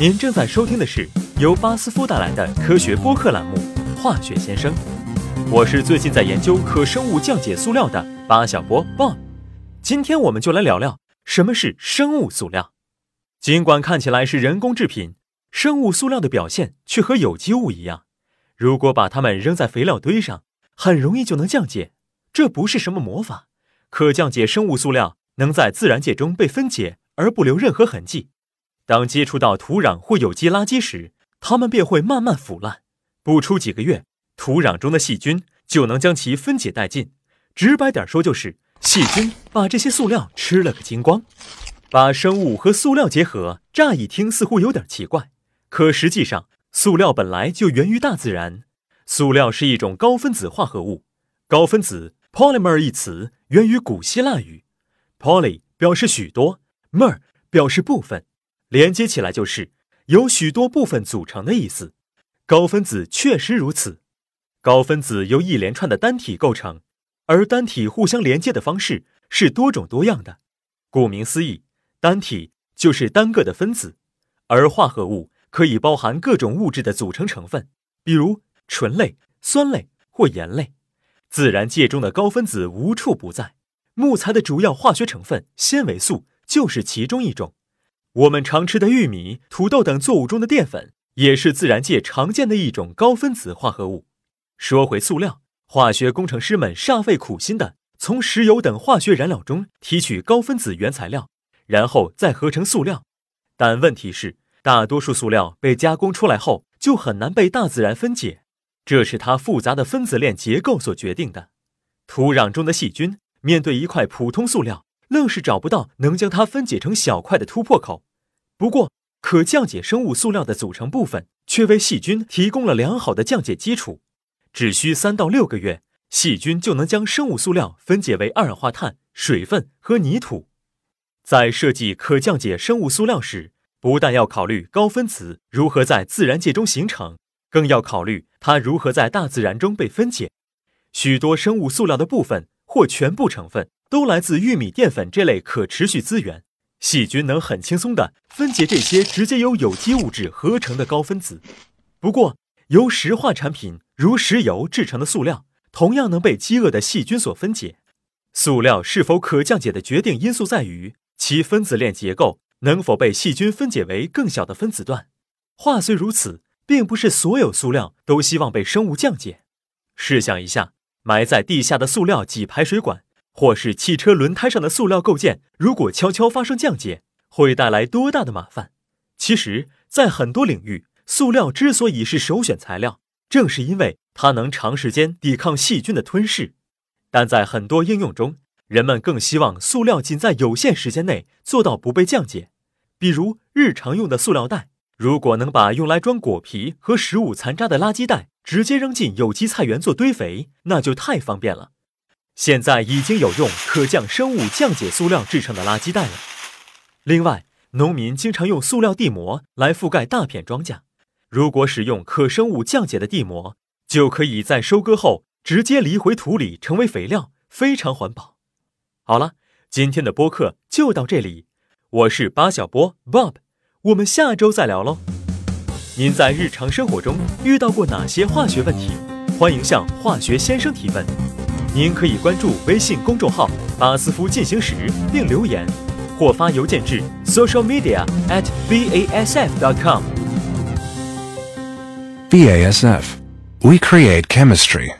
您正在收听的是由巴斯夫带来的科学播客栏目《化学先生》，我是最近在研究可生物降解塑料的巴小波 Bob。今天我们就来聊聊什么是生物塑料。尽管看起来是人工制品，生物塑料的表现却和有机物一样。如果把它们扔在肥料堆上，很容易就能降解。这不是什么魔法，可降解生物塑料能在自然界中被分解而不留任何痕迹。当接触到土壤或有机垃圾时，它们便会慢慢腐烂。不出几个月，土壤中的细菌就能将其分解殆尽。直白点说，就是细菌把这些塑料吃了个精光。把生物和塑料结合，乍一听似乎有点奇怪，可实际上，塑料本来就源于大自然。塑料是一种高分子化合物。高分子 polymer 一词源于古希腊语，poly 表示许多，mer 表示部分。连接起来就是由许多部分组成的意思。高分子确实如此。高分子由一连串的单体构成，而单体互相连接的方式是多种多样的。顾名思义，单体就是单个的分子，而化合物可以包含各种物质的组成成分，比如醇类、酸类或盐类。自然界中的高分子无处不在，木材的主要化学成分纤维素就是其中一种。我们常吃的玉米、土豆等作物中的淀粉，也是自然界常见的一种高分子化合物。说回塑料，化学工程师们煞费苦心的从石油等化学燃料中提取高分子原材料，然后再合成塑料。但问题是，大多数塑料被加工出来后就很难被大自然分解，这是它复杂的分子链结构所决定的。土壤中的细菌面对一块普通塑料。愣是找不到能将它分解成小块的突破口。不过，可降解生物塑料的组成部分却为细菌提供了良好的降解基础。只需三到六个月，细菌就能将生物塑料分解为二氧化碳、水分和泥土。在设计可降解生物塑料时，不但要考虑高分子如何在自然界中形成，更要考虑它如何在大自然中被分解。许多生物塑料的部分或全部成分。都来自玉米淀粉这类可持续资源，细菌能很轻松地分解这些直接由有机物质合成的高分子。不过，由石化产品如石油制成的塑料同样能被饥饿的细菌所分解。塑料是否可降解的决定因素在于其分子链结构能否被细菌分解为更小的分子段。话虽如此，并不是所有塑料都希望被生物降解。试想一下，埋在地下的塑料挤排水管。或是汽车轮胎上的塑料构件，如果悄悄发生降解，会带来多大的麻烦？其实，在很多领域，塑料之所以是首选材料，正是因为它能长时间抵抗细菌的吞噬。但在很多应用中，人们更希望塑料仅在有限时间内做到不被降解。比如，日常用的塑料袋，如果能把用来装果皮和食物残渣的垃圾袋直接扔进有机菜园做堆肥，那就太方便了。现在已经有用可降生物降解塑料制成的垃圾袋了。另外，农民经常用塑料地膜来覆盖大片庄稼。如果使用可生物降解的地膜，就可以在收割后直接犁回土里成为肥料，非常环保。好了，今天的播客就到这里。我是巴小波 Bob，我们下周再聊喽。您在日常生活中遇到过哪些化学问题？欢迎向化学先生提问。您可以关注微信公众号“巴斯夫进行时”并留言，或发邮件至 social media at basf.com。BASF. We create chemistry.